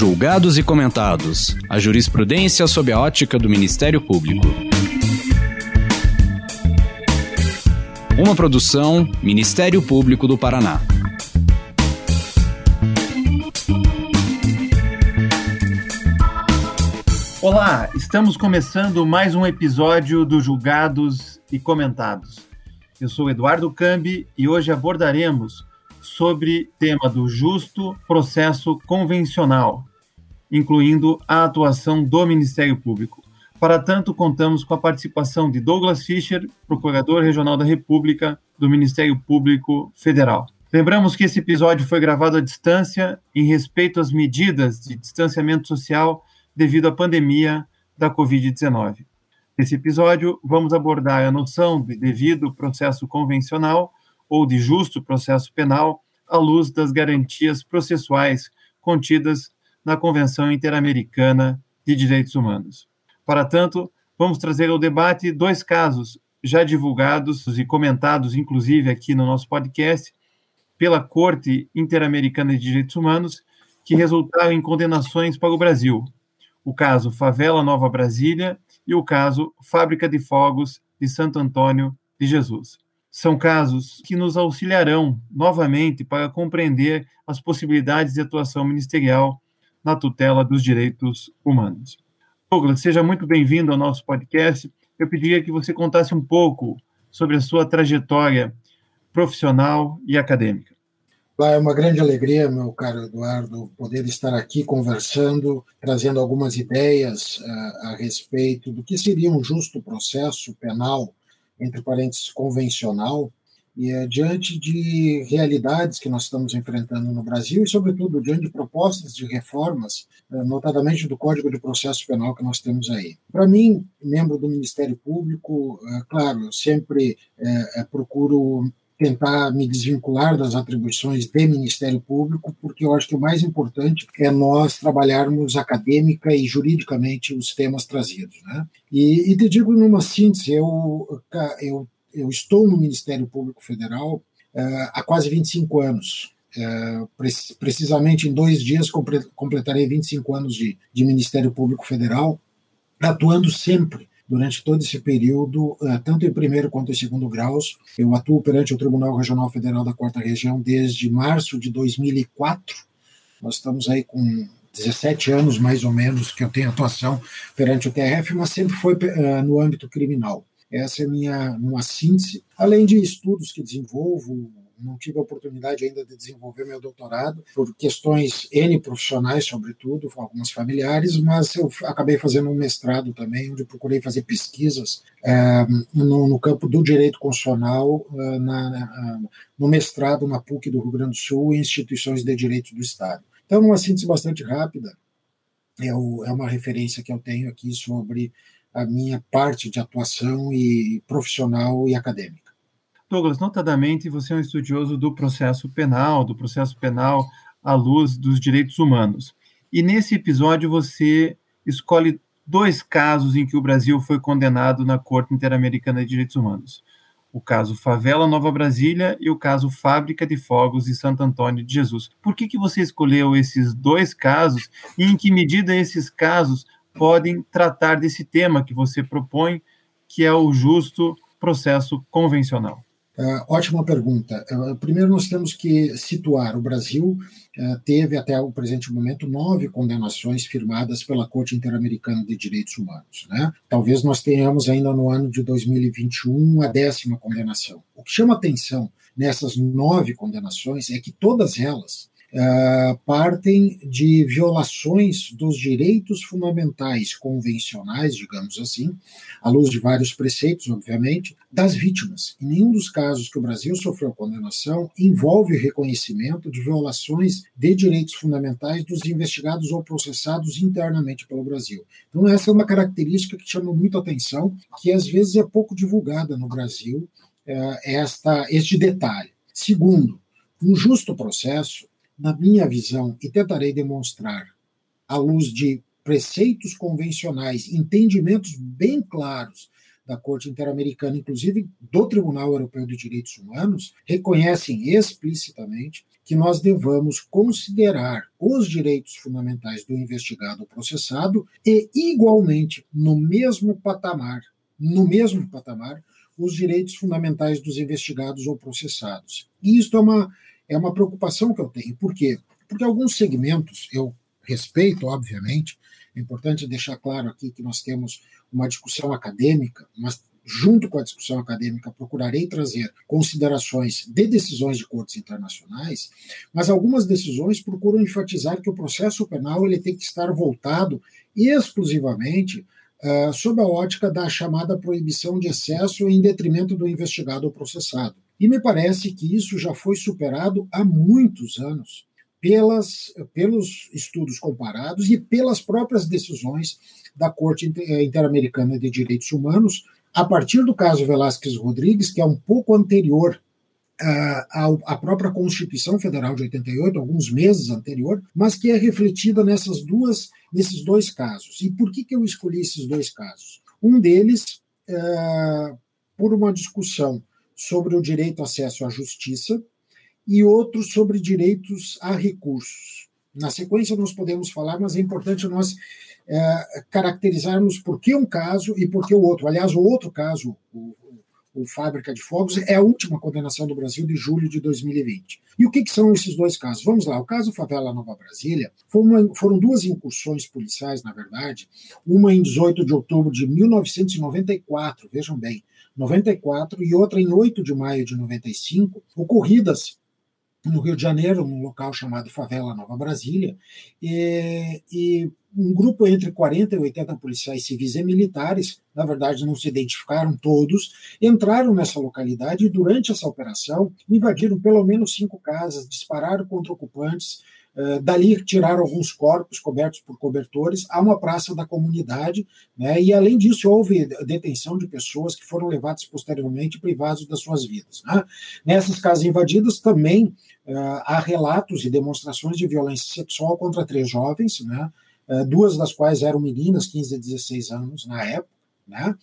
Julgados e comentados. A jurisprudência sob a ótica do Ministério Público. Uma produção Ministério Público do Paraná. Olá, estamos começando mais um episódio do Julgados e Comentados. Eu sou Eduardo Cambi e hoje abordaremos sobre tema do justo processo convencional, incluindo a atuação do Ministério Público. Para tanto, contamos com a participação de Douglas Fischer, Procurador Regional da República do Ministério Público Federal. Lembramos que esse episódio foi gravado à distância em respeito às medidas de distanciamento social devido à pandemia da Covid-19. Nesse episódio, vamos abordar a noção de devido processo convencional ou de justo processo penal à luz das garantias processuais contidas na Convenção Interamericana de Direitos Humanos. Para tanto, vamos trazer ao debate dois casos já divulgados e comentados, inclusive aqui no nosso podcast, pela Corte Interamericana de Direitos Humanos, que resultaram em condenações para o Brasil. O caso Favela Nova Brasília e o caso Fábrica de Fogos de Santo Antônio de Jesus. São casos que nos auxiliarão novamente para compreender as possibilidades de atuação ministerial na tutela dos direitos humanos. Douglas, seja muito bem-vindo ao nosso podcast. Eu pediria que você contasse um pouco sobre a sua trajetória profissional e acadêmica. É uma grande alegria, meu caro Eduardo, poder estar aqui conversando, trazendo algumas ideias uh, a respeito do que seria um justo processo penal, entre parênteses, convencional, e uh, diante de realidades que nós estamos enfrentando no Brasil e, sobretudo, diante de propostas de reformas, uh, notadamente do Código de Processo Penal que nós temos aí. Para mim, membro do Ministério Público, claro, eu sempre procuro tentar me desvincular das atribuições do Ministério Público, porque eu acho que o mais importante é nós trabalharmos acadêmica e juridicamente os temas trazidos. Né? E, e te digo numa síntese, eu, eu, eu estou no Ministério Público Federal uh, há quase 25 anos. Uh, precisamente em dois dias completarei 25 anos de, de Ministério Público Federal, atuando sempre durante todo esse período, eh, tanto em primeiro quanto em segundo graus. Eu atuo perante o Tribunal Regional Federal da Quarta Região desde março de 2004. Nós estamos aí com 17 anos, mais ou menos, que eu tenho atuação perante o TRF, mas sempre foi uh, no âmbito criminal. Essa é minha uma síntese, além de estudos que desenvolvo, não tive a oportunidade ainda de desenvolver meu doutorado, por questões N profissionais, sobretudo, algumas familiares, mas eu acabei fazendo um mestrado também, onde procurei fazer pesquisas é, no, no, campo do direito constitucional, é, na, na, no mestrado na PUC do Rio Grande do Sul e instituições de direito do Estado. Então, uma síntese bastante rápida, é, o, é uma referência que eu tenho aqui sobre a minha parte de atuação e profissional e acadêmica. Douglas, notadamente, você é um estudioso do processo penal, do processo penal à luz dos direitos humanos. E nesse episódio você escolhe dois casos em que o Brasil foi condenado na Corte Interamericana de Direitos Humanos. O caso Favela Nova Brasília e o caso Fábrica de Fogos de Santo Antônio de Jesus. Por que, que você escolheu esses dois casos e em que medida esses casos podem tratar desse tema que você propõe, que é o justo processo convencional? Uh, ótima pergunta. Uh, primeiro, nós temos que situar: o Brasil uh, teve até o presente momento nove condenações firmadas pela Corte Interamericana de Direitos Humanos. Né? Talvez nós tenhamos ainda no ano de 2021 a décima condenação. O que chama atenção nessas nove condenações é que todas elas uh, partem de violações dos direitos fundamentais convencionais, digamos assim, à luz de vários preceitos, obviamente, das vítimas. Em nenhum dos casos que o Brasil sofreu condenação envolve reconhecimento de violações de direitos fundamentais dos investigados ou processados internamente pelo Brasil. Então, essa é uma característica que chama muito atenção, que às vezes é pouco divulgada no Brasil, uh, esta, este detalhe. Segundo, um justo processo na minha visão, e tentarei demonstrar, à luz de preceitos convencionais, entendimentos bem claros da Corte Interamericana, inclusive do Tribunal Europeu de Direitos Humanos, reconhecem explicitamente que nós devamos considerar os direitos fundamentais do investigado ou processado e, igualmente, no mesmo patamar, no mesmo patamar, os direitos fundamentais dos investigados ou processados. E isso é uma, é uma preocupação que eu tenho. Por quê? Porque alguns segmentos, eu respeito, obviamente, é importante deixar claro aqui que nós temos uma discussão acadêmica, mas junto com a discussão acadêmica, procurarei trazer considerações de decisões de cortes internacionais, mas algumas decisões procuram enfatizar que o processo penal ele tem que estar voltado exclusivamente uh, sob a ótica da chamada proibição de excesso em detrimento do investigado ou processado. E me parece que isso já foi superado há muitos anos pelas, pelos estudos comparados e pelas próprias decisões da Corte eh, Interamericana de Direitos Humanos, a partir do caso Velásquez Rodrigues, que é um pouco anterior uh, à própria Constituição Federal de 88, alguns meses anterior, mas que é refletida nessas duas, nesses dois casos. E por que, que eu escolhi esses dois casos? Um deles, uh, por uma discussão sobre o direito ao acesso à justiça, e outro sobre direitos a recursos. Na sequência, nós podemos falar, mas é importante nós é, caracterizarmos por que um caso e por que o outro. Aliás, o outro caso, o, o Fábrica de Fogos, é a última condenação do Brasil de julho de 2020. E o que, que são esses dois casos? Vamos lá, o caso Favela Nova Brasília uma, foram duas incursões policiais, na verdade, uma em 18 de outubro de 1994, vejam bem, 94, e outra em 8 de maio de 95, ocorridas no Rio de Janeiro, num local chamado Favela Nova Brasília, e, e, um grupo entre 40 e 80 policiais civis e militares, na verdade não se identificaram todos, entraram nessa localidade e durante essa operação invadiram pelo menos cinco casas, dispararam contra ocupantes, dali tiraram alguns corpos cobertos por cobertores a uma praça da comunidade, né, e além disso houve detenção de pessoas que foram levadas posteriormente privadas das suas vidas. Né. Nessas casas invadidas também uh, há relatos e demonstrações de violência sexual contra três jovens, né, uh, duas das quais eram meninas, 15 a 16 anos na época, né,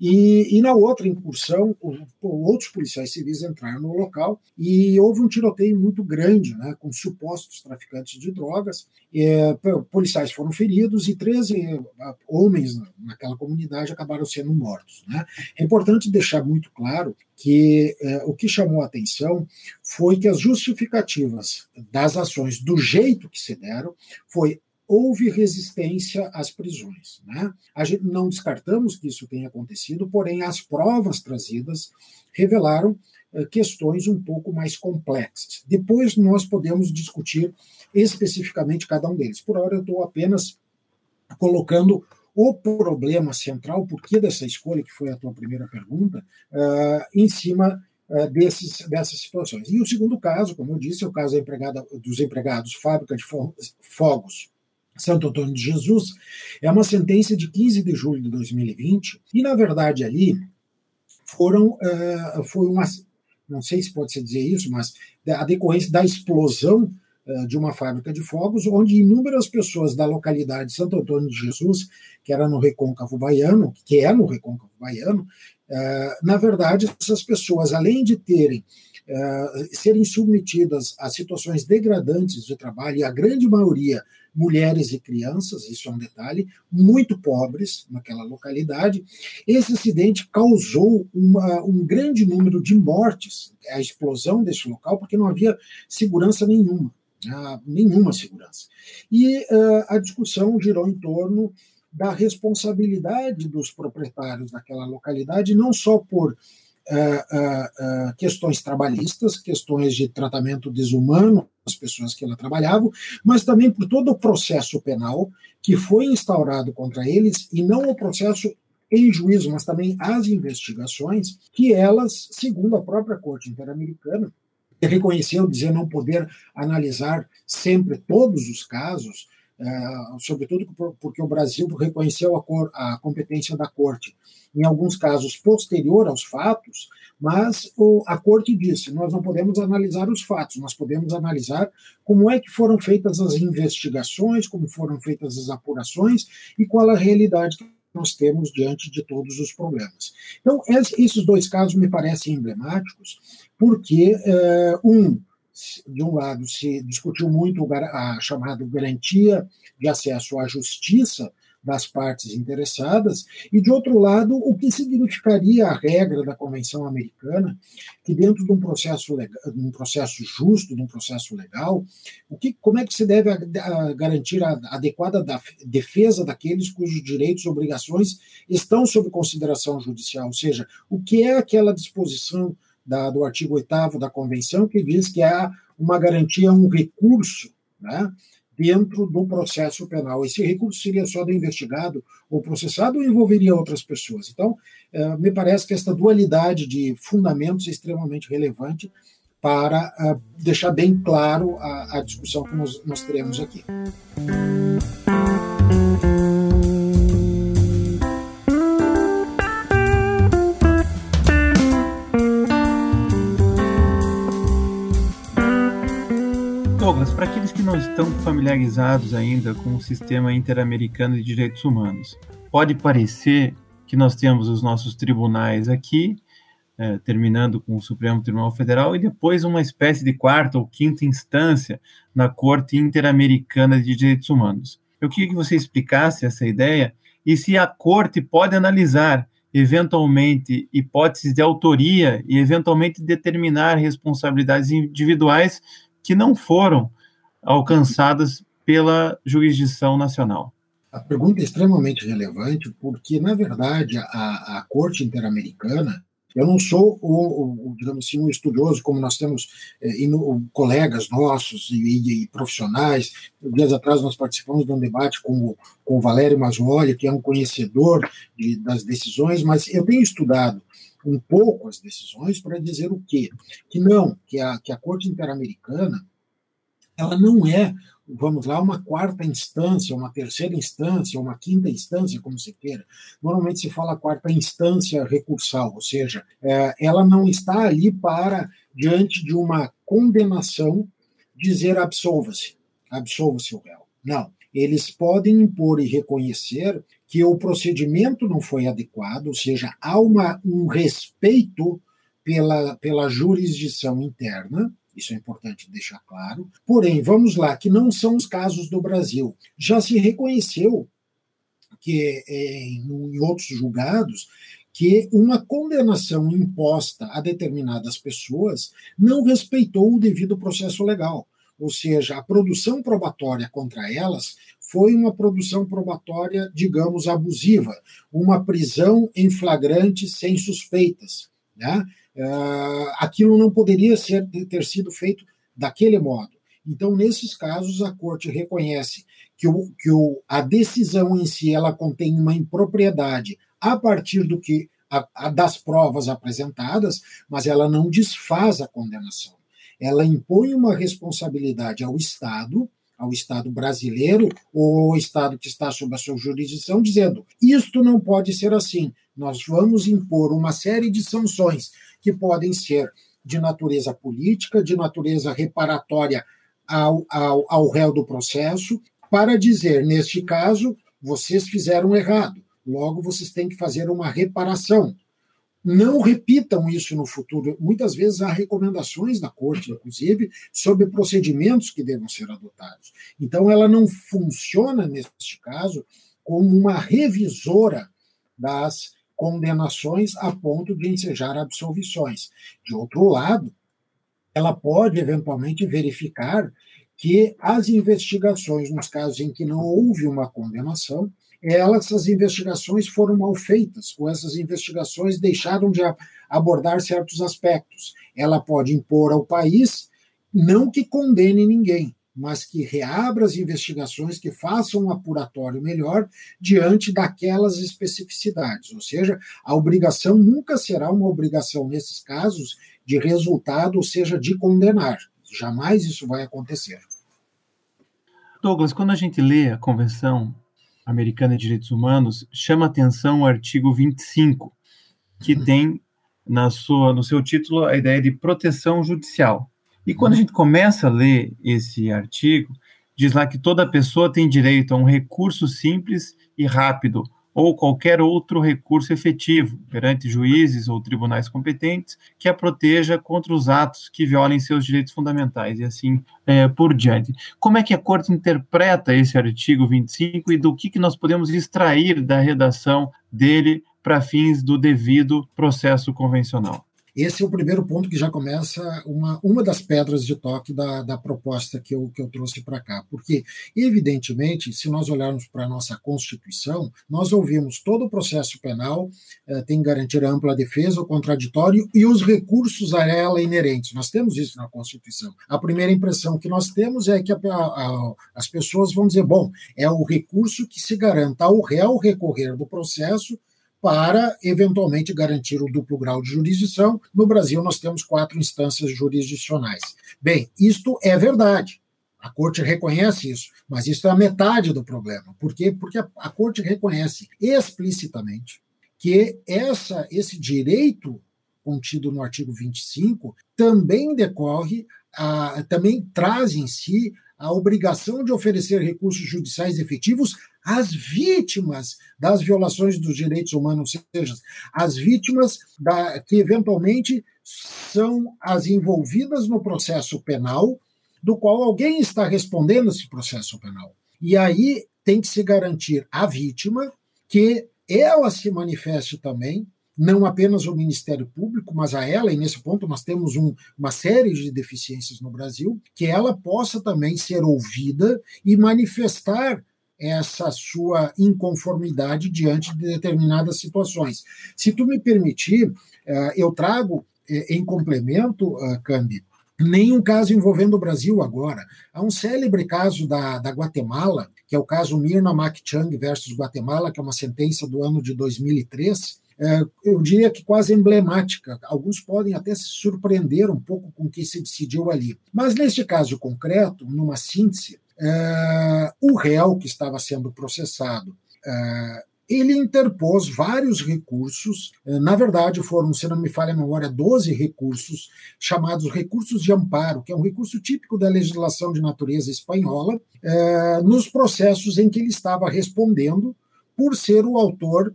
e, e na outra incursão, outros policiais civis entraram no local e houve um tiroteio muito grande, né, com supostos traficantes de drogas. É, policiais foram feridos e 13 homens naquela comunidade acabaram sendo mortos. Né. É importante deixar muito claro que é, o que chamou a atenção foi que as justificativas das ações, do jeito que se deram, foi houve resistência às prisões. Né? A gente não descartamos que isso tenha acontecido, porém as provas trazidas revelaram eh, questões um pouco mais complexas. Depois nós podemos discutir especificamente cada um deles. Por hora eu estou apenas colocando o problema central, o porquê dessa escolha, que foi a tua primeira pergunta, uh, em cima uh, desses, dessas situações. E o segundo caso, como eu disse, é o caso dos empregados fábrica de fogos Santo Antônio de Jesus, é uma sentença de 15 de julho de 2020, e, na verdade, ali foram, uh, foi uma, não sei se pode se dizer isso, mas a decorrência da explosão uh, de uma fábrica de fogos, onde inúmeras pessoas da localidade de Santo Antônio de Jesus, que era no Recôncavo Baiano, que é no Recôncavo Baiano, uh, na verdade, essas pessoas, além de terem serem submetidas a situações degradantes de trabalho, e a grande maioria mulheres e crianças, isso é um detalhe, muito pobres naquela localidade. Esse acidente causou uma, um grande número de mortes, a explosão desse local, porque não havia segurança nenhuma, né, nenhuma segurança. E uh, a discussão girou em torno da responsabilidade dos proprietários daquela localidade, não só por uh, uh, questões trabalhistas, questões de tratamento desumano às pessoas que lá trabalhavam, mas também por todo o processo penal que foi instaurado contra eles, e não o processo em juízo, mas também as investigações, que elas, segundo a própria Corte Interamericana, reconheceu dizer não poder analisar sempre todos os casos, sobretudo porque o Brasil reconheceu a, cor, a, competência da Corte, em alguns casos posterior aos fatos, mas o, a Corte disse: nós não podemos analisar os fatos, nós podemos analisar como é que foram feitas as investigações, como foram feitas as apurações e qual a realidade que nós temos diante de todos os problemas. Então, esses dois casos me parecem emblemáticos, porque, uh, um, de um lado, se discutiu muito a chamada garantia de acesso à justiça das partes interessadas, e, de outro lado, o que significaria a regra da Convenção Americana, que dentro de um processo, legal, de um processo justo, de um processo legal, o que, como é que se deve garantir a adequada da, defesa daqueles cujos direitos e obrigações estão sob consideração judicial, ou seja, o que é aquela disposição da, do artigo 8 da Convenção que diz que há uma garantia, um recurso, né, dentro do processo penal. Esse recurso seria só do investigado ou processado ou envolveria outras pessoas? Então, eh, me parece que esta dualidade de fundamentos é extremamente relevante para eh, deixar bem claro a, a discussão que nós, nós teremos aqui. Estão familiarizados ainda com o sistema interamericano de direitos humanos, pode parecer que nós temos os nossos tribunais aqui, é, terminando com o Supremo Tribunal Federal, e depois uma espécie de quarta ou quinta instância na Corte Interamericana de Direitos Humanos. Eu queria que você explicasse essa ideia e se a Corte pode analisar eventualmente hipóteses de autoria e eventualmente determinar responsabilidades individuais que não foram alcançadas pela jurisdição nacional? A pergunta é extremamente relevante porque, na verdade, a, a Corte Interamericana, eu não sou, o, o, digamos assim, um estudioso, como nós temos é, colegas nossos e, e, e, profissionais. Dias atrás nós participamos de um debate com o, com o Valério Mazzoli, que é um conhecedor de, das decisões, mas eu tenho estudado um pouco as decisões para dizer o quê? Que não, que a, que a Corte Interamericana ela não é, vamos lá, uma quarta instância, uma terceira instância, uma quinta instância, como se queira. Normalmente se fala quarta instância recursal, ou seja, é, ela não está ali para, diante de uma condenação, dizer absolva-se, absolva-se o réu. Não. Eles podem impor e reconhecer que o procedimento não foi adequado, ou seja, há uma, um respeito pela, pela jurisdição interna, isso é importante deixar claro. Porém, vamos lá, que não são os casos do Brasil. Já se reconheceu que é, em outros julgados que uma condenação imposta a determinadas pessoas não respeitou o devido processo legal. Ou seja, a produção probatória contra elas foi uma produção probatória, digamos, abusiva, uma prisão em flagrante sem suspeitas. Né? Uh, aquilo não poderia ser, ter sido feito daquele modo. Então, nesses casos, a corte reconhece que, o, que o, a decisão em si ela contém uma impropriedade a partir do que a, a, das provas apresentadas, mas ela não desfaz a condenação. Ela impõe uma responsabilidade ao Estado, ao Estado brasileiro ou ao Estado que está sob a sua jurisdição, dizendo: isto não pode ser assim. Nós vamos impor uma série de sanções que podem ser de natureza política, de natureza reparatória ao, ao, ao réu do processo, para dizer, neste caso, vocês fizeram errado, logo vocês têm que fazer uma reparação. Não repitam isso no futuro. Muitas vezes há recomendações da corte, inclusive, sobre procedimentos que devem ser adotados. Então, ela não funciona, neste caso, como uma revisora das condenações a ponto de ensejar absolvições. De outro lado, ela pode eventualmente verificar que as investigações, nos casos em que não houve uma condenação, elas, essas investigações foram mal feitas, ou essas investigações deixaram de abordar certos aspectos. Ela pode impor ao país não que condene ninguém, mas que reabra as investigações, que faça um apuratório melhor diante daquelas especificidades. Ou seja, a obrigação nunca será uma obrigação, nesses casos, de resultado, ou seja, de condenar. Jamais isso vai acontecer. Douglas, quando a gente lê a Convenção Americana de Direitos Humanos, chama atenção o artigo 25, que uhum. tem na sua, no seu título a ideia de proteção judicial. E quando a gente começa a ler esse artigo, diz lá que toda pessoa tem direito a um recurso simples e rápido, ou qualquer outro recurso efetivo perante juízes ou tribunais competentes que a proteja contra os atos que violem seus direitos fundamentais e assim é, por diante. Como é que a Corte interpreta esse artigo 25 e do que, que nós podemos extrair da redação dele para fins do devido processo convencional? Esse é o primeiro ponto que já começa uma, uma das pedras de toque da, da proposta que eu, que eu trouxe para cá. Porque, evidentemente, se nós olharmos para a nossa Constituição, nós ouvimos todo o processo penal eh, tem que garantir ampla defesa, o contraditório e os recursos a ela inerentes. Nós temos isso na Constituição. A primeira impressão que nós temos é que a, a, as pessoas vão dizer: bom, é o recurso que se garanta ao réu recorrer do processo para, eventualmente, garantir o duplo grau de jurisdição. No Brasil, nós temos quatro instâncias jurisdicionais. Bem, isto é verdade. A Corte reconhece isso, mas isso é a metade do problema. Por quê? Porque a, a Corte reconhece explicitamente que essa, esse direito contido no artigo 25 também decorre, a, também traz em si a obrigação de oferecer recursos judiciais efetivos às vítimas das violações dos direitos humanos, ou seja, as vítimas da, que eventualmente são as envolvidas no processo penal, do qual alguém está respondendo esse processo penal. E aí tem que se garantir à vítima que ela se manifeste também não apenas o Ministério Público, mas a ela, e nesse ponto nós temos um, uma série de deficiências no Brasil, que ela possa também ser ouvida e manifestar essa sua inconformidade diante de determinadas situações. Se tu me permitir, eh, eu trago eh, em complemento, Cambi, nenhum caso envolvendo o Brasil agora. Há um célebre caso da, da Guatemala, que é o caso Mirna Mac Chang versus Guatemala, que é uma sentença do ano de 2003, é, eu diria que quase emblemática. Alguns podem até se surpreender um pouco com o que se decidiu ali. Mas neste caso concreto, numa síntese, é, o réu que estava sendo processado é, ele interpôs vários recursos, na verdade foram, se não me falha a memória, 12 recursos, chamados recursos de amparo, que é um recurso típico da legislação de natureza espanhola, nos processos em que ele estava respondendo por ser o autor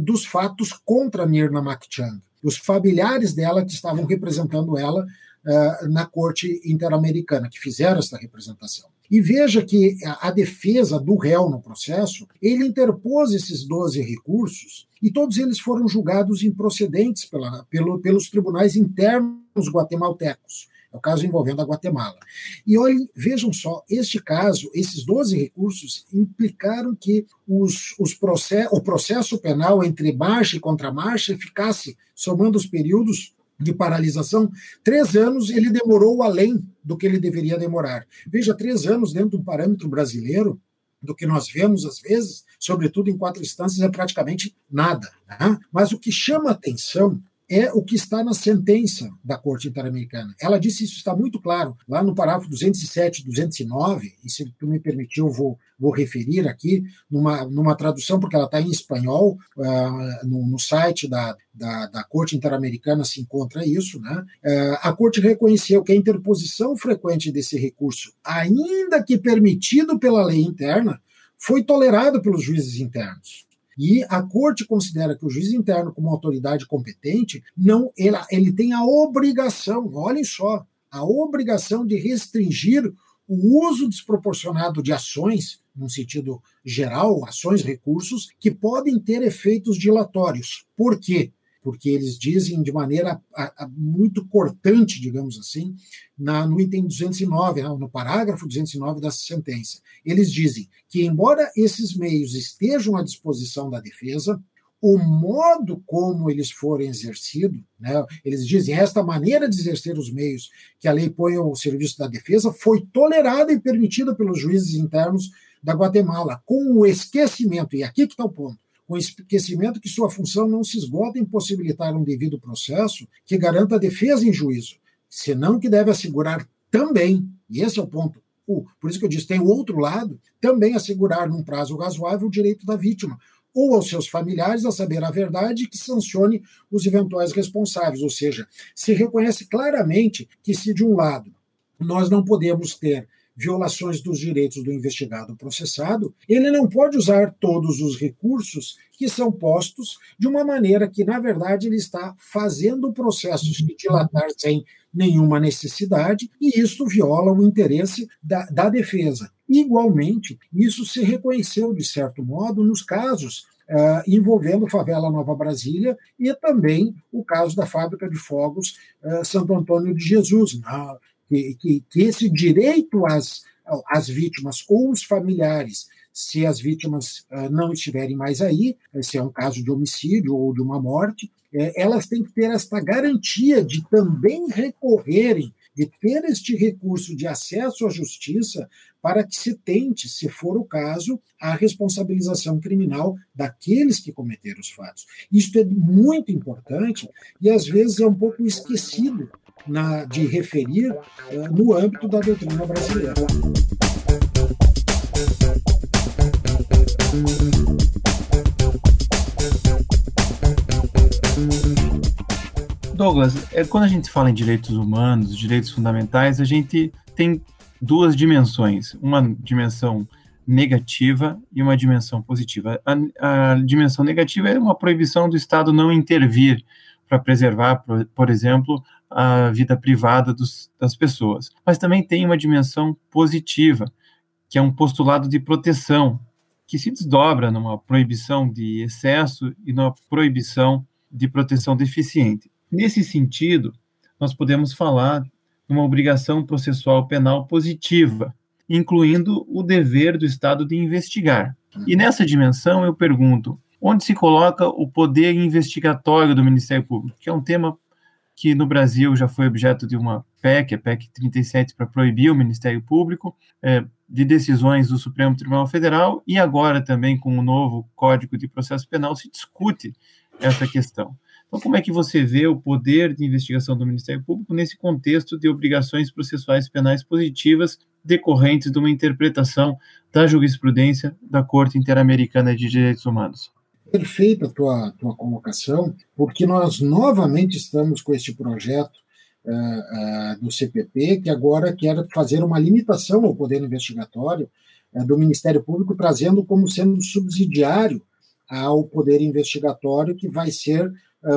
dos fatos contra Mirna Makchang. Os familiares dela que estavam representando ela uh, na corte interamericana, que fizeram essa representação. E veja que a defesa do réu no processo, ele interpôs esses 12 recursos e todos eles foram julgados improcedentes pela, pelo, pelos tribunais internos guatemaltecos. É o caso envolvendo a Guatemala. E olhem, vejam só, este caso, esses 12 recursos implicaram que os, os process, o processo penal entre marcha e contramarcha ficasse, somando os períodos de paralisação, três anos ele demorou além do que ele deveria demorar. Veja, três anos dentro de um parâmetro brasileiro, do que nós vemos às vezes, sobretudo em quatro instâncias, é praticamente nada. Né? Mas o que chama atenção é o que está na sentença da Corte Interamericana. Ela disse isso está muito claro lá no parágrafo 207 209, e se tu me permitir eu vou, vou referir aqui numa, numa tradução, porque ela está em espanhol, uh, no, no, site da, da, da, Corte Interamericana se encontra isso. Né? Uh, a Corte reconheceu que a interposição frequente desse recurso, ainda que permitido pela lei interna, foi tolerado pelos juízes internos. E a corte considera que o juiz interno, como autoridade competente, não ele, ele tem a obrigação, olhem só, a obrigação de restringir o uso desproporcionado de ações, num sentido geral, ações, recursos, que podem ter efeitos dilatórios. Por quê? Porque eles dizem de maneira a, a, muito cortante, digamos assim, na, no item 209, né, no parágrafo 209 da sentença. Eles dizem que, embora esses meios estejam à disposição da defesa, o modo como eles forem exercidos, né, eles dizem esta maneira de exercer os meios que a lei põe ao serviço da defesa foi tolerada e permitida pelos juízes internos da Guatemala, com o esquecimento, e aqui que está o ponto, com esquecimento que sua função não se esgota em possibilitar um devido processo que garanta a defesa em juízo, senão que deve assegurar também, e esse é o ponto, por isso que eu disse, tem o outro lado, também assegurar num prazo razoável o direito da vítima, ou aos seus familiares a saber a verdade que sancione os eventuais responsáveis. Ou seja, se reconhece claramente que se de um lado nós não podemos ter violações dos direitos do investigado processado, ele não pode usar todos os recursos que são postos de uma maneira que, na verdade, ele está fazendo o processo se dilatar sem nenhuma necessidade, e isso viola o interesse da, da defesa. Igualmente, isso se reconheceu, de certo modo, nos casos Uh, envolvendo Favela Nova Brasília e também o caso da fábrica de fogos uh, Santo Antônio de Jesus, né? Que, que, que, esse direito às, às vítimas ou os familiares, se as vítimas uh, não estiverem mais aí, se é um caso de homicídio ou de uma morte, é, elas têm que ter esta garantia de também recorrerem de ter este recurso de acesso à justiça para que se tente, se for o caso, a responsabilização criminal daqueles que cometeram os fatos. Isto é muito importante e às vezes é um pouco esquecido na, de referir uh, no âmbito da doutrina brasileira. Douglas, é, quando a gente fala em direitos humanos, direitos fundamentais, a gente tem duas dimensões. Uma dimensão negativa e uma dimensão positiva. A, a dimensão negativa é uma proibição do Estado não intervir para preservar, por, por, exemplo, a vida privada dos, das pessoas. Mas também tem uma dimensão positiva, que é um postulado de proteção, que se desdobra numa proibição de excesso e numa proibição de proteção deficiente. Nesse sentido, nós podemos falar de uma obrigação processual penal positiva, incluindo o dever do Estado de investigar. E nessa dimensão eu pergunto, onde se coloca o poder investigatório do Ministério Público, que é um tema que no Brasil já foi objeto de uma PEC, a PEC 37, para proibir o Ministério Público, é, de decisões do Supremo Tribunal Federal, e agora também com o novo Código de Processo Penal se discute essa questão. Então, como é que você vê o poder de investigação do Ministério Público nesse contexto de obrigações processuais penais positivas decorrentes de uma interpretação da jurisprudência da Corte Interamericana de Direitos Humanos? Perfeita a tua, tua colocação, porque nós novamente estamos com este projeto uh, uh, do CPP, que agora quer fazer uma limitação ao poder investigatório uh, do Ministério Público, trazendo como sendo subsidiário ao poder investigatório, que vai ser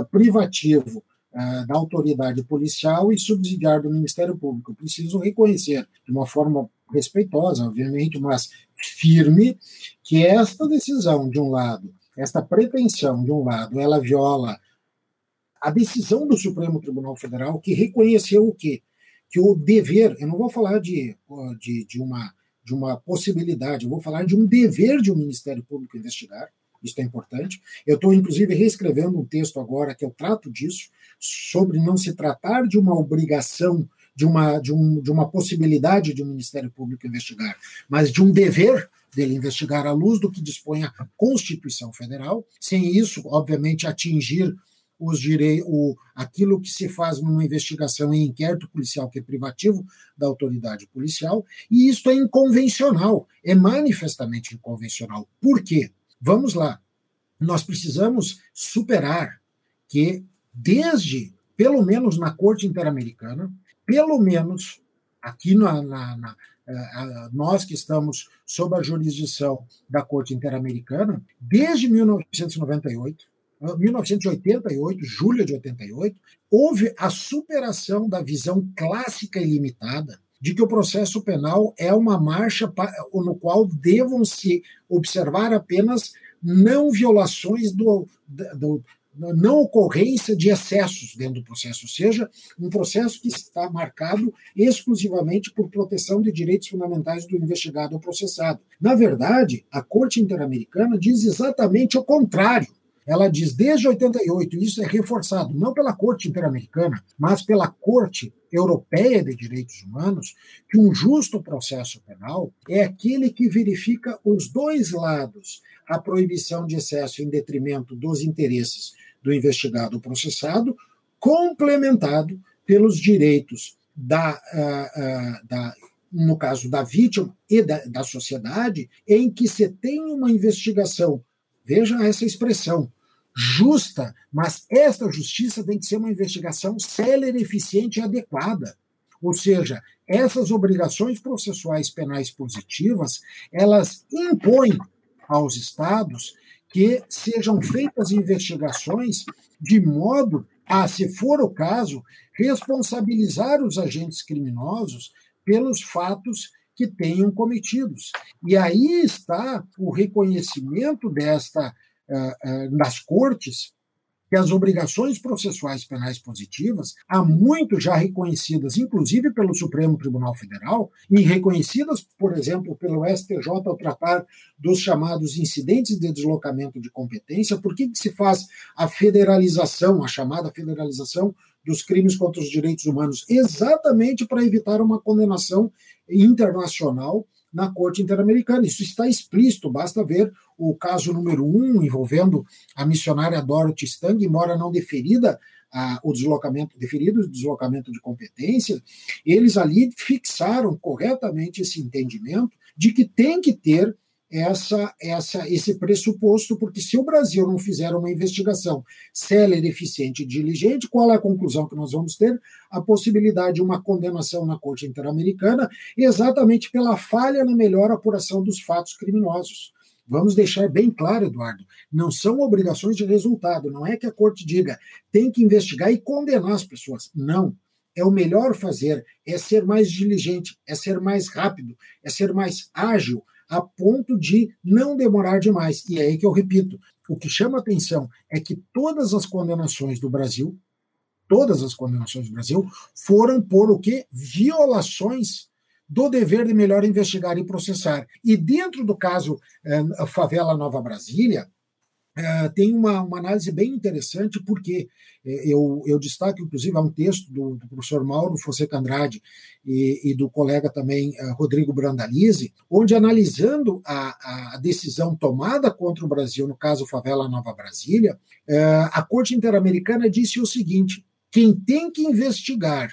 privativo da autoridade policial e subsidiário do Ministério Público. preciso reconhecer, de uma forma respeitosa, obviamente, mas firme, que esta decisão, de um lado, esta pretensão, de um lado, ela viola a decisão do Supremo Tribunal Federal, que reconheceu o quê? Que o dever, eu não vou falar de, de, de, uma, de uma possibilidade, eu vou falar de um dever de um Ministério Público investigar, isso é importante. Eu estou, inclusive, reescrevendo um texto agora que eu trato disso, sobre não se tratar de uma obrigação, de uma, de, um, de uma possibilidade de um Ministério Público investigar, mas de um dever dele investigar à luz do que dispõe a Constituição Federal, sem isso, obviamente, atingir os direi o, aquilo que se faz numa investigação em inquérito policial, que é privativo da autoridade policial, e isso é inconvencional, é manifestamente inconvencional. Por quê? Vamos lá. Nós precisamos superar que, desde, pelo menos na Corte Interamericana, pelo menos aqui na, na, na nós que estamos sob a jurisdição da Corte Interamericana, desde 1998, 1988, julho de 88, houve a superação da visão clássica e limitada de que o processo penal é uma marcha no qual devam se observar apenas não violações do, do não ocorrência de excessos dentro do processo, ou seja, um processo que está marcado exclusivamente por proteção de direitos fundamentais do investigado ou processado. Na verdade, a Corte Interamericana diz exatamente o contrário. Ela diz desde 88, e isso é reforçado não pela Corte Interamericana, mas pela Corte Europeia de Direitos Humanos, que um justo processo penal é aquele que verifica os dois lados, a proibição de excesso em detrimento dos interesses do investigado ou processado, complementado pelos direitos da, uh, uh, da no caso da vítima e da, da sociedade, em que se tem uma investigação. Veja essa expressão, justa, mas esta justiça tem que ser uma investigação célere, eficiente e adequada. Ou seja, essas obrigações processuais penais positivas, elas impõem aos estados que sejam feitas investigações de modo a, se for o caso, responsabilizar os agentes criminosos pelos fatos que tenham cometidos. E aí está o reconhecimento desta uh, uh, das cortes que as obrigações processuais penais positivas, há muito já reconhecidas, inclusive pelo Supremo Tribunal Federal, e reconhecidas, por exemplo, pelo STJ ao tratar dos chamados incidentes de deslocamento de competência, por que, que se faz a federalização, a chamada federalização dos crimes contra os direitos humanos? Exatamente para evitar uma condenação internacional na Corte Interamericana. Isso está explícito, basta ver o caso número um envolvendo a missionária Dorothy Stang, embora não deferida o deslocamento, deferido o deslocamento de competência, eles ali fixaram corretamente esse entendimento de que tem que ter essa, essa, esse pressuposto, porque se o Brasil não fizer uma investigação célere, eficiente e diligente, qual é a conclusão que nós vamos ter? A possibilidade de uma condenação na Corte Interamericana, exatamente pela falha na melhor apuração dos fatos criminosos. Vamos deixar bem claro, Eduardo, não são obrigações de resultado, não é que a corte diga tem que investigar e condenar as pessoas. Não. É o melhor fazer, é ser mais diligente, é ser mais rápido, é ser mais ágil, a ponto de não demorar demais. E é aí que eu repito: o que chama atenção é que todas as condenações do Brasil, todas as condenações do Brasil, foram por o que? Violações do dever de melhor investigar e processar. E dentro do caso eh, Favela Nova Brasília, eh, tem uma, uma, análise bem interessante, porque eh, eu, eu destaco, inclusive, há um texto do, do professor Mauro Fonseca Andrade e, e do colega também uh, Rodrigo Brandalize, onde, analisando a, a, decisão tomada contra o Brasil, no caso Favela Nova Brasília, a Corte Interamericana disse o seguinte: quem tem que investigar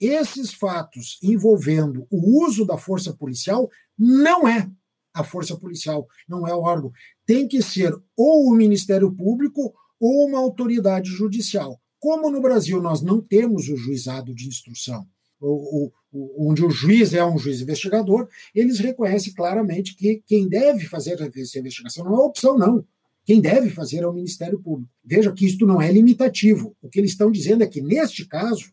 esses fatos envolvendo o uso da força policial não é a força policial, não é o órgão. Tem que ser ou o Ministério Público ou uma autoridade judicial. Como no Brasil nós não temos o juizado de instrução, o, o, onde o juiz é um juiz investigador, eles reconhecem claramente que quem deve fazer essa investigação não é opção, não. Quem deve fazer é o Ministério Público. Veja que isto não é limitativo. O que eles estão dizendo é que, neste caso,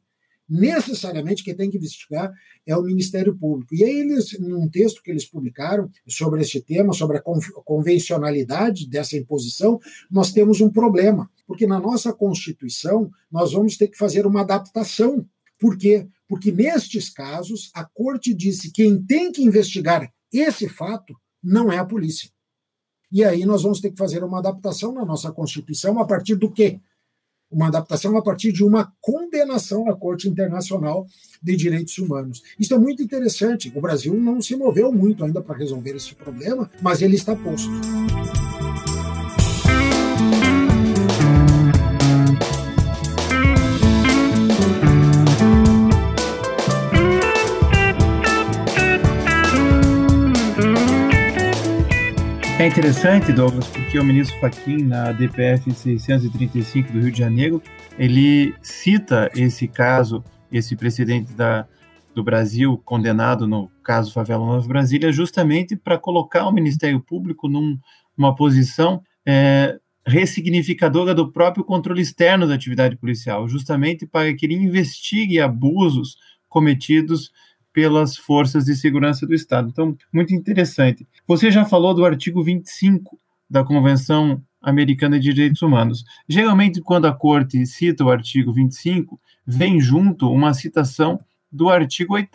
necessariamente quem tem que investigar é o Ministério Público. E aí eles, num texto que eles publicaram sobre este tema, sobre a convencionalidade dessa imposição, nós temos um problema, porque na nossa Constituição nós vamos ter que fazer uma adaptação. Por quê? Porque nestes casos a Corte disse que quem tem que investigar esse fato não é a polícia. E aí nós vamos ter que fazer uma adaptação na nossa Constituição a partir do quê? Uma adaptação a partir de uma condenação à Corte Internacional de Direitos Humanos. Isso é muito interessante. O Brasil não se moveu muito ainda para resolver esse problema, mas ele está posto. É interessante, Douglas, porque o ministro Fachin, na DPF 635 do Rio de Janeiro, ele cita esse caso, esse precedente da, do Brasil condenado no caso Favela Nova Brasília, justamente para colocar o Ministério Público num, numa posição é, ressignificadora do próprio controle externo da atividade policial, justamente para que ele investigue abusos cometidos pelas forças de segurança do Estado. Então, muito interessante. Você já falou do artigo 25 da Convenção Americana de Direitos Humanos. Geralmente, quando a Corte cita o artigo 25, vem junto uma citação do artigo 8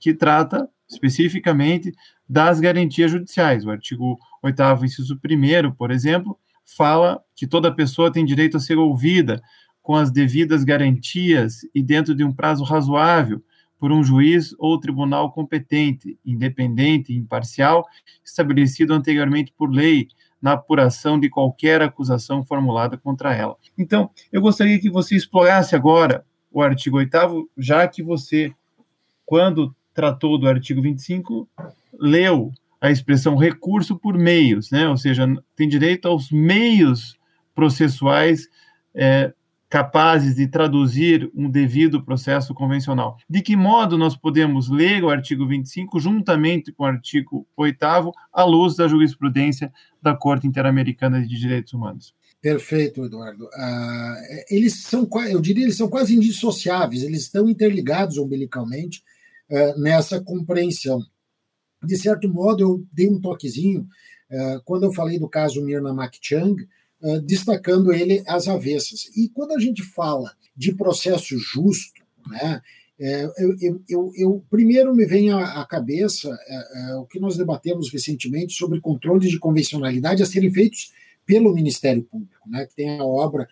que trata especificamente das garantias judiciais. O artigo 8 inciso 1 por exemplo, fala que toda pessoa tem direito a ser ouvida com as devidas garantias e dentro de um prazo razoável, por um juiz ou tribunal competente, independente e imparcial, estabelecido anteriormente por lei, na apuração de qualquer acusação formulada contra ela. Então, eu gostaria que você explorasse agora o artigo 8, já que você, quando tratou do artigo 25, leu a expressão recurso por meios, né? ou seja, tem direito aos meios processuais é, capazes de traduzir um devido processo convencional. De que modo nós podemos ler o artigo 25 juntamente com o artigo 8 à luz da jurisprudência da Corte Interamericana de Direitos Humanos? Perfeito, Eduardo. Ah, eles são, eu diria, eles são quase indissociáveis, eles estão interligados umbilicalmente ah, nessa compreensão. De certo modo, eu dei um toquezinho ah, quando eu falei do caso Mirna Makchang, uh, destacando ele às avessas. E quando a gente fala de processo justo, né, é, eu, eu, eu, primeiro me vem à, cabeça é, é, o que nós debatemos recentemente sobre controles de convencionalidade a serem feitos pelo Ministério Público, né, que tem a obra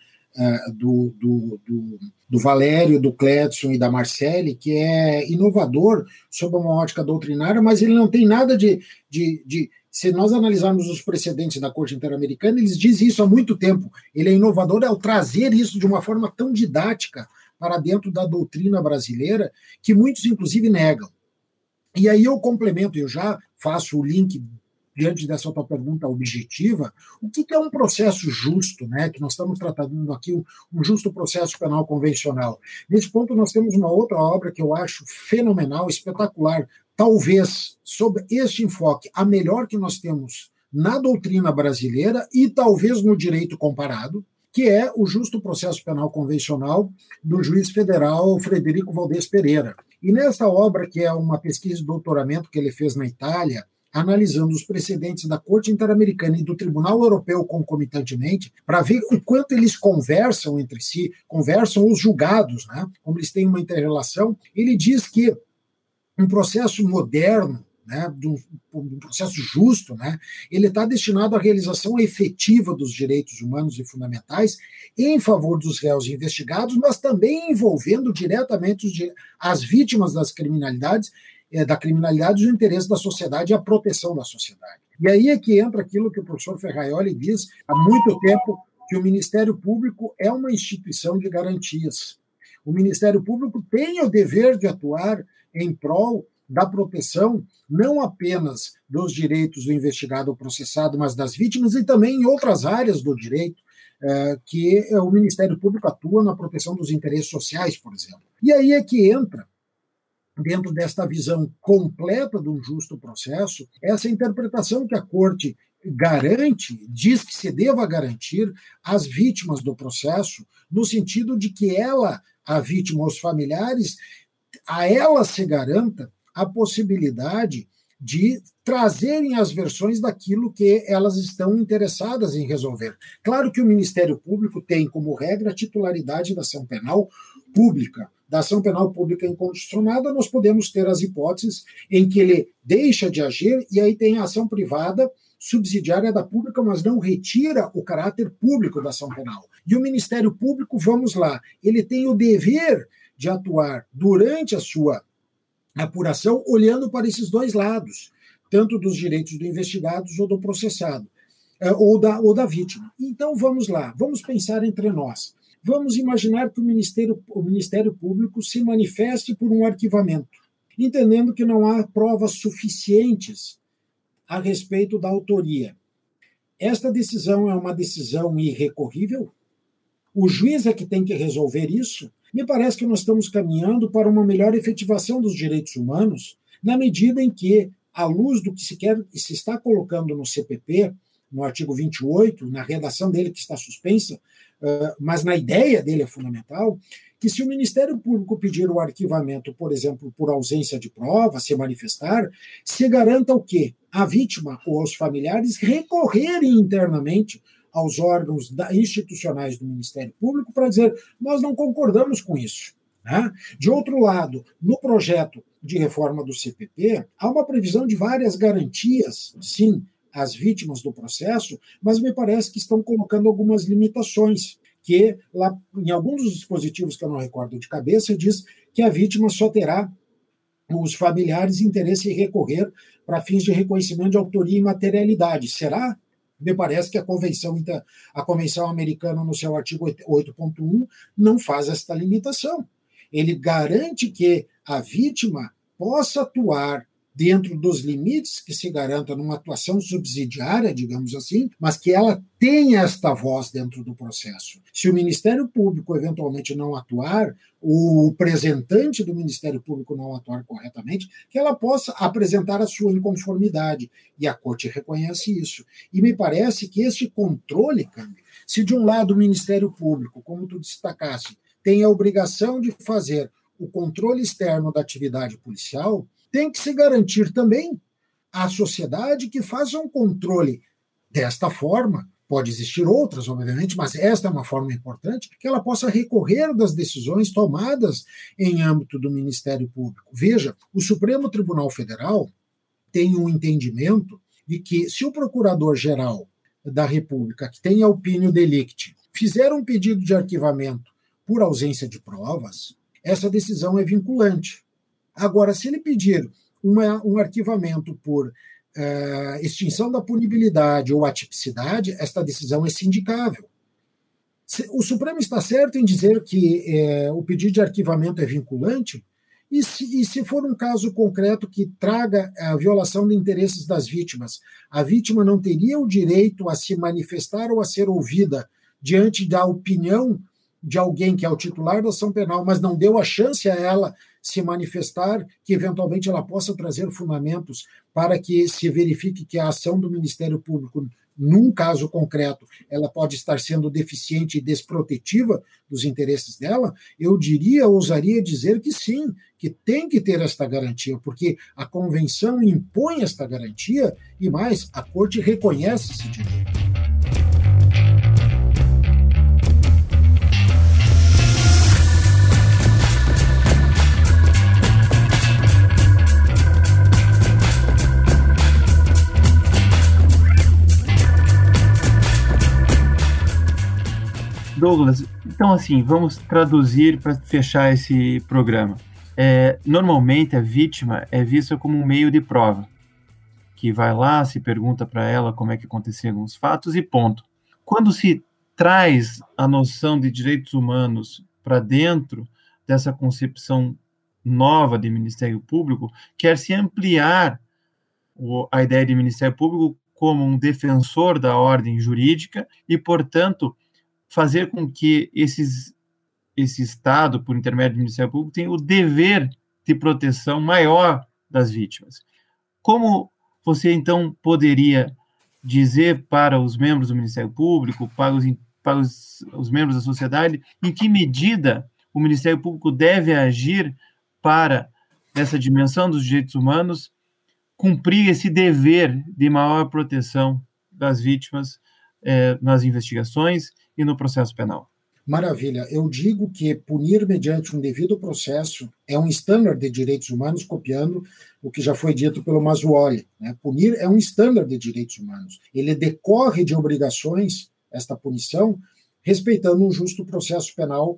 do, do, do, do, Valério, do Cledson e da Marcele, que é inovador sob uma ótica doutrinária, mas ele não tem nada de, de, de se nós analisarmos os precedentes da Corte Interamericana, eles dizem isso há muito tempo. Ele é inovador ao trazer isso de uma forma tão didática para dentro da doutrina brasileira, que muitos, inclusive, negam. E aí eu complemento, eu já faço o link diante dessa tua pergunta objetiva, o que é um processo justo, né? Que nós estamos tratando aqui um justo processo penal convencional. Nesse ponto nós temos uma outra obra que eu acho fenomenal, espetacular, talvez, sob este enfoque, a melhor que nós temos na doutrina brasileira e talvez no direito comparado, que é o justo processo penal convencional do juiz federal Frederico Valdez Pereira. E nessa obra, que é uma pesquisa de doutoramento que ele fez na Itália, analisando os precedentes da Corte Interamericana e do Tribunal Europeu concomitantemente, para ver o quanto eles conversam entre si, conversam os julgados, né? como eles têm uma interrelação, ele diz que um processo moderno, né, de um, um processo justo, né, ele está destinado à realização efetiva dos direitos humanos e fundamentais em favor dos réus investigados, mas também envolvendo diretamente os, as vítimas das criminalidades, é, da criminalidade, os interesses da sociedade e a proteção da sociedade. E aí é que entra aquilo que o professor Ferraioli diz há muito tempo, que o Ministério Público é uma instituição de garantias. O Ministério Público tem o dever de atuar em prol da proteção não apenas dos direitos do investigado ou processado, mas das vítimas e também em outras áreas do direito, é, que o Ministério Público atua na proteção dos interesses sociais, por exemplo. E aí é que entra, dentro desta visão completa um justo processo, essa interpretação que a Corte garante, diz que se deva garantir às vítimas do processo, no sentido de que ela, a vítima, os familiares, a ela se garanta a possibilidade de trazerem as versões daquilo que elas estão interessadas em resolver. Claro que o Ministério Público tem como regra a titularidade da ação penal pública. Da ação penal pública incondicionada, nós podemos ter as hipóteses em que ele deixa de agir e aí tem a ação privada subsidiária da pública, mas não retira o caráter público da ação penal. E o Ministério Público, vamos lá, ele tem o dever de atuar durante a sua apuração olhando para esses dois lados, tanto dos direitos do investigado ou do processado, é, ou da, ou da vítima. Então vamos lá, vamos pensar entre nós. Vamos imaginar que o Ministério, o Ministério Público se manifeste por um arquivamento, entendendo que não há provas suficientes a respeito da autoria. Esta decisão é uma decisão irrecorrível? O juiz é que tem que resolver isso? Me parece que nós estamos caminhando para uma melhor efetivação dos direitos humanos, na medida em que, à luz do que se, quer, se está colocando no CPP, no artigo 28, na redação dele que está suspensa, mas na ideia dele é fundamental, que se o Ministério Público pedir o arquivamento, por exemplo, por ausência de prova, se manifestar, se garanta o quê? A vítima ou os familiares recorrerem internamente aos órgãos institucionais do Ministério Público para dizer nós não concordamos com isso. Né? De outro lado, no projeto de reforma do CPP, há uma previsão de várias garantias, sim, às vítimas do processo, mas me parece que estão colocando algumas limitações, que lá em alguns dos dispositivos que eu não recordo de cabeça diz que a vítima só terá os familiares interesse em recorrer para fins de reconhecimento de autoria e materialidade. Será? Me parece que a convenção, a convenção americana, no seu artigo 8.1, não faz esta limitação. Ele garante que a vítima possa atuar dentro dos limites que se garanta numa atuação subsidiária, digamos assim, mas que ela tenha esta voz dentro do processo. Se o Ministério Público eventualmente não atuar, o representante do Ministério Público não atuar corretamente, que ela possa apresentar a sua inconformidade. E a Corte reconhece isso. E me parece que este controle, se de um lado o Ministério Público, como tu destacaste, tem a obrigação de fazer o controle externo da atividade policial, tem que se garantir também à sociedade que faça um controle desta forma. Pode existir outras, obviamente, mas esta é uma forma importante, que ela possa recorrer das decisões tomadas em âmbito do Ministério Público. Veja, o Supremo Tribunal Federal tem um entendimento de que se o Procurador-Geral da República, que tem a opinião delicti, fizer um pedido de arquivamento por ausência de provas, essa decisão é vinculante. Agora, se ele pedir uma, um arquivamento por uh, extinção da punibilidade ou atipicidade, esta decisão é sindicável. O Supremo está certo em dizer que eh, o pedido de arquivamento é vinculante, e se, e se, for um caso concreto que traga a violação de interesses das vítimas, a vítima não teria o direito a se manifestar ou a ser ouvida diante da opinião de alguém que é o titular da ação penal, mas não deu a chance a ela se manifestar, que eventualmente ela possa trazer fundamentos para que se verifique que a ação do Ministério Público, num caso concreto, ela pode estar sendo deficiente e desprotetiva dos interesses dela, eu diria, ousaria dizer que sim, que tem que ter esta garantia, porque a convenção impõe esta garantia e mais, a corte reconhece esse direito. Douglas, então assim, vamos traduzir para fechar esse programa. É, normalmente a vítima é vista como um meio de prova, que vai lá, se pergunta para ela como é que aconteceram os fatos e ponto. Quando se traz a noção de direitos humanos para dentro dessa concepção nova de Ministério Público, quer se ampliar o, a ideia de Ministério Público como um defensor da ordem jurídica e, portanto, fazer com que esses, esse Estado, por intermédio do Ministério Público, tenha o dever de proteção maior das vítimas. Como você, então, poderia dizer para os membros do Ministério Público, para os, para os, os membros da sociedade, em que medida o Ministério Público deve agir para, nessa dimensão dos direitos humanos, cumprir esse dever de maior proteção das vítimas eh, nas investigações e no processo penal. Maravilha. Eu digo que punir mediante um devido processo é um estándar de direitos humanos, copiando o que já foi dito pelo Mazzuoli. Né? Punir é um estándar de direitos humanos. Ele decorre de obrigações, esta punição, respeitando um justo processo penal,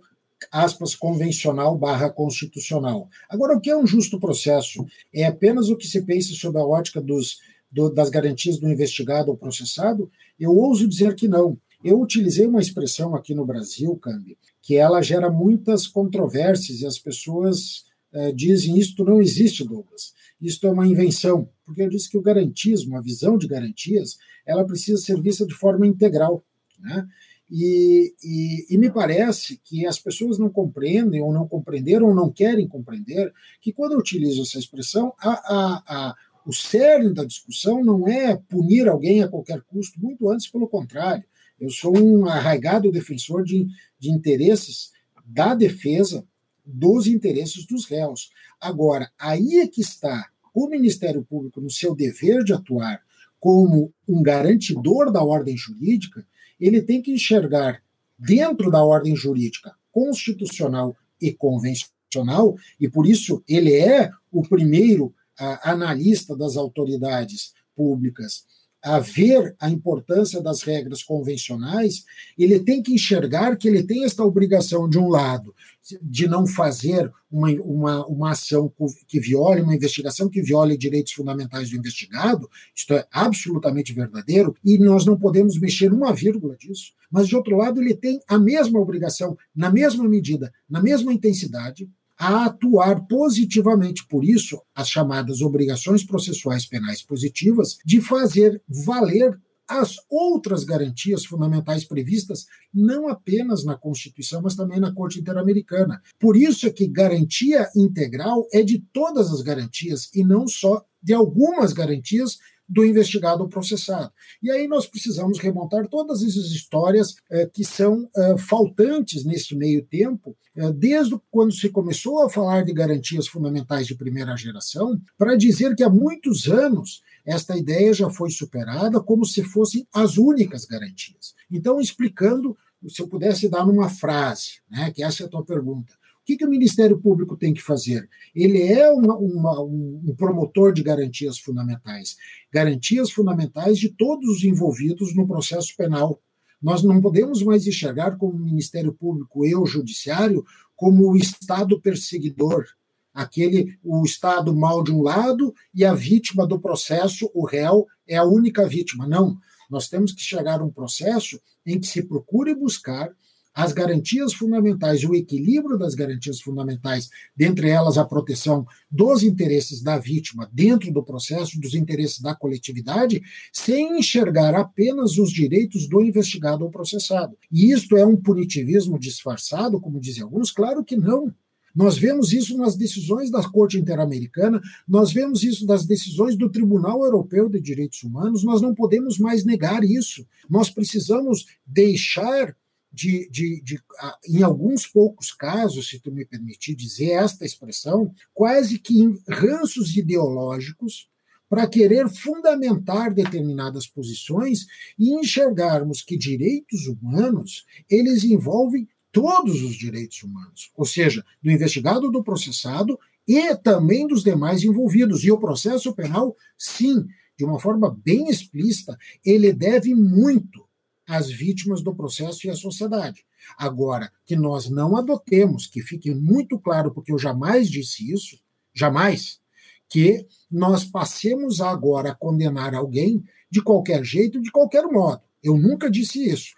aspas, convencional barra constitucional. Agora, o que é um justo processo? É apenas o que se pensa sob a ótica dos, do, das garantias do investigado ou processado? Eu ouso dizer que não. Eu utilizei uma expressão aqui no Brasil, Cambi, que ela gera muitas controvérsias e as pessoas eh, dizem isto não existe, Douglas. Isto é uma invenção, porque eu disse que o garantismo, a visão de garantias, ela precisa ser vista de forma integral, né? E, e, e, me parece que as pessoas não compreendem, ou não compreenderam, ou não querem compreender, que quando eu utilizo essa expressão, a, a, a, o cerne da discussão não é punir alguém a qualquer custo, muito antes, pelo contrário. Eu sou um arraigado defensor de, de interesses da defesa dos interesses dos réus. Agora, aí é que está o Ministério Público no seu dever de atuar como um garantidor da ordem jurídica, ele tem que enxergar dentro da ordem jurídica constitucional e convencional, e por isso ele é o primeiro a, analista das autoridades públicas a ver a importância das regras convencionais, ele tem que enxergar que ele tem esta obrigação, de um lado, de não fazer uma, uma, uma ação que viole, uma investigação que viole direitos fundamentais do investigado, isto é absolutamente verdadeiro, e nós não podemos mexer uma vírgula disso. Mas, de outro lado, ele tem a mesma obrigação, na mesma medida, na mesma intensidade, a atuar positivamente. Por isso, as chamadas obrigações processuais penais positivas de fazer valer as outras garantias fundamentais previstas, não apenas na Constituição, mas também na Corte Interamericana. Por isso é que garantia integral é de todas as garantias e não só de algumas garantias do investigado ou processado. E aí nós precisamos remontar todas essas histórias eh, que são eh, faltantes neste meio tempo, eh, desde quando se começou a falar de garantias fundamentais de primeira geração, para dizer que há muitos anos esta ideia já foi superada como se fossem as únicas garantias. Então, explicando, se eu pudesse dar numa frase, né, que essa é a tua pergunta, que, que o Ministério Público tem que fazer? Ele é uma, uma, um promotor de garantias fundamentais, garantias fundamentais de todos os envolvidos no processo penal. Nós não podemos mais enxergar como Ministério Público e o Judiciário como o Estado perseguidor, aquele o Estado mal de um lado e a vítima do processo, o réu, é a única vítima. Não. Nós temos que chegar a um processo em que se procure buscar as garantias fundamentais, o equilíbrio das garantias fundamentais, dentre elas a proteção dos interesses da vítima dentro do processo, dos interesses da coletividade, sem enxergar apenas os direitos do investigado ou processado. E isto é um punitivismo disfarçado, como dizem alguns? Claro que não. Nós vemos isso nas decisões da Corte Interamericana, nós vemos isso nas decisões do Tribunal Europeu de Direitos Humanos, nós não podemos mais negar isso. Nós precisamos deixar de, de, de, em alguns poucos casos, se tu me permitir dizer esta expressão, quase que em ranços ideológicos para querer fundamentar determinadas posições e enxergarmos que direitos humanos eles envolvem todos os direitos humanos, ou seja, do investigado, do processado e também dos demais envolvidos. E o processo penal, sim, de uma forma bem explícita, ele deve muito as vítimas do processo e à sociedade. Agora, que nós não adotemos, que fique muito claro, porque eu jamais disse isso, jamais, que nós passemos agora a condenar alguém de qualquer jeito, de qualquer modo. Eu nunca disse isso.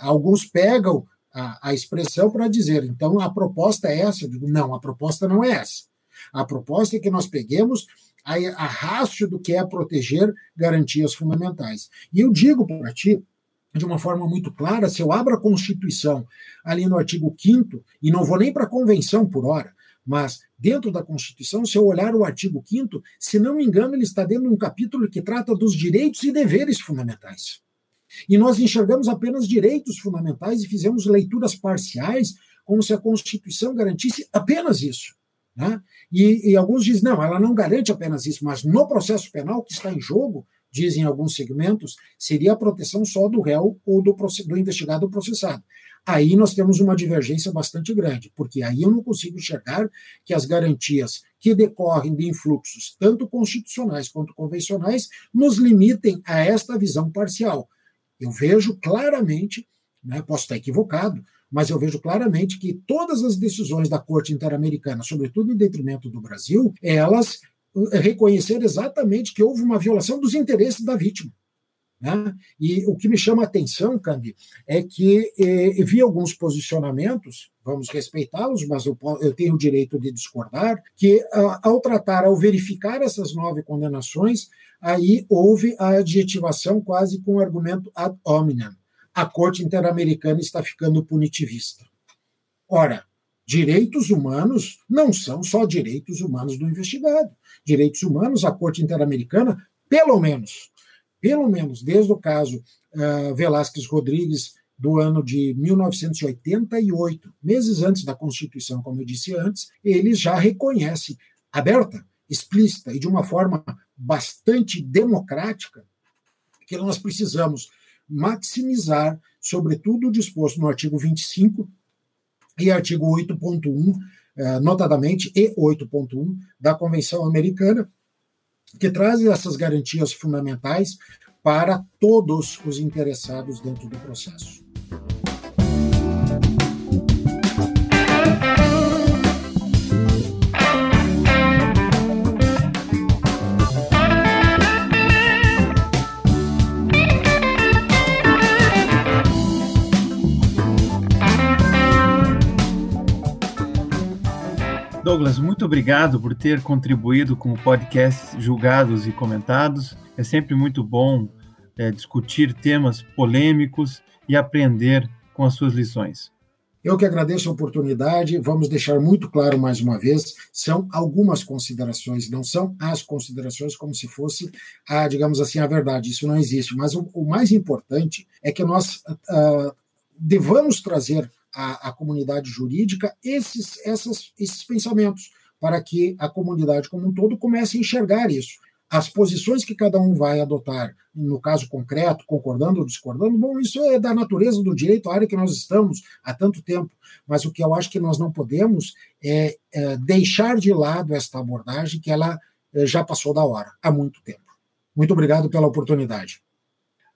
Alguns pegam a, a expressão para dizer, então a proposta é essa. Eu digo, não, a proposta não é essa. A proposta é que nós peguemos a, a rácio do que é proteger garantias fundamentais. E eu digo para ti, de uma forma muito clara, se eu abro a Constituição ali no artigo 5 e não vou nem para a convenção por hora, mas dentro da Constituição, se eu olhar o artigo 5 se não me engano, ele está dentro de um capítulo que trata dos direitos e deveres fundamentais. E nós enxergamos apenas direitos fundamentais e fizemos leituras parciais, como se a Constituição garantisse apenas isso. Né? E, e alguns dizem, não, ela não garante apenas isso, mas no processo penal que está em jogo, dizem alguns segmentos, seria a proteção só do réu ou do, do investigado ou processado. Aí nós temos uma divergência bastante grande, porque aí eu não consigo enxergar que as garantias que decorrem de influxos, tanto constitucionais quanto convencionais, nos limitem a esta visão parcial. Eu vejo claramente, né, posso estar equivocado, mas eu vejo claramente que todas as decisões da Corte Interamericana, sobretudo em detrimento do Brasil, elas reconhecer exatamente que houve uma violação dos interesses da vítima. Né? E o que me chama a atenção, Cambi, é que eh, vi alguns posicionamentos, vamos respeitá-los, mas eu, eu, tenho o direito de discordar, que ah, ao tratar, ao verificar essas nove condenações, aí houve a adjetivação quase com o argumento ad hominem. A Corte Interamericana está ficando punitivista. Ora, direitos humanos não são só direitos humanos do investigado. Direitos humanos, a Corte Interamericana, pelo menos, pelo menos desde o caso uh, Velásquez Rodrigues do ano de 1988, meses antes da Constituição, como eu disse antes, eles já reconhecem aberta, explícita e de uma forma bastante democrática que nós precisamos maximizar, sobretudo o disposto no artigo 25 e artigo 8.1 é, notadamente E8.1 da Convenção Americana, que traz essas garantias fundamentais para todos os interessados dentro do processo. Douglas, muito obrigado por ter contribuído com o podcast Julgados e Comentados. É sempre muito bom é, discutir temas polêmicos e aprender com as suas lições. Eu que agradeço a oportunidade, vamos deixar muito claro mais uma vez, são algumas considerações, não são as considerações como se fosse a, digamos assim, a verdade, isso não existe, mas o, o mais importante é que nós uh, devamos trazer à, à comunidade jurídica esses, essas, esses pensamentos, para que a comunidade como um todo comece a enxergar isso as posições que cada um vai adotar, no caso concreto, concordando ou discordando, bom, isso é da natureza do direito, a área que nós estamos há tanto tempo, mas o que eu acho que nós não podemos é, é deixar de lado esta abordagem que ela é, já passou da hora, há muito tempo. Muito obrigado pela oportunidade.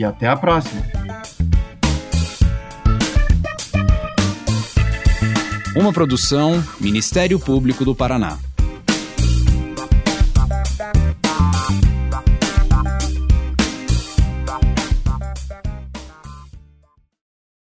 e até a próxima. Uma produção Ministério Público do Paraná.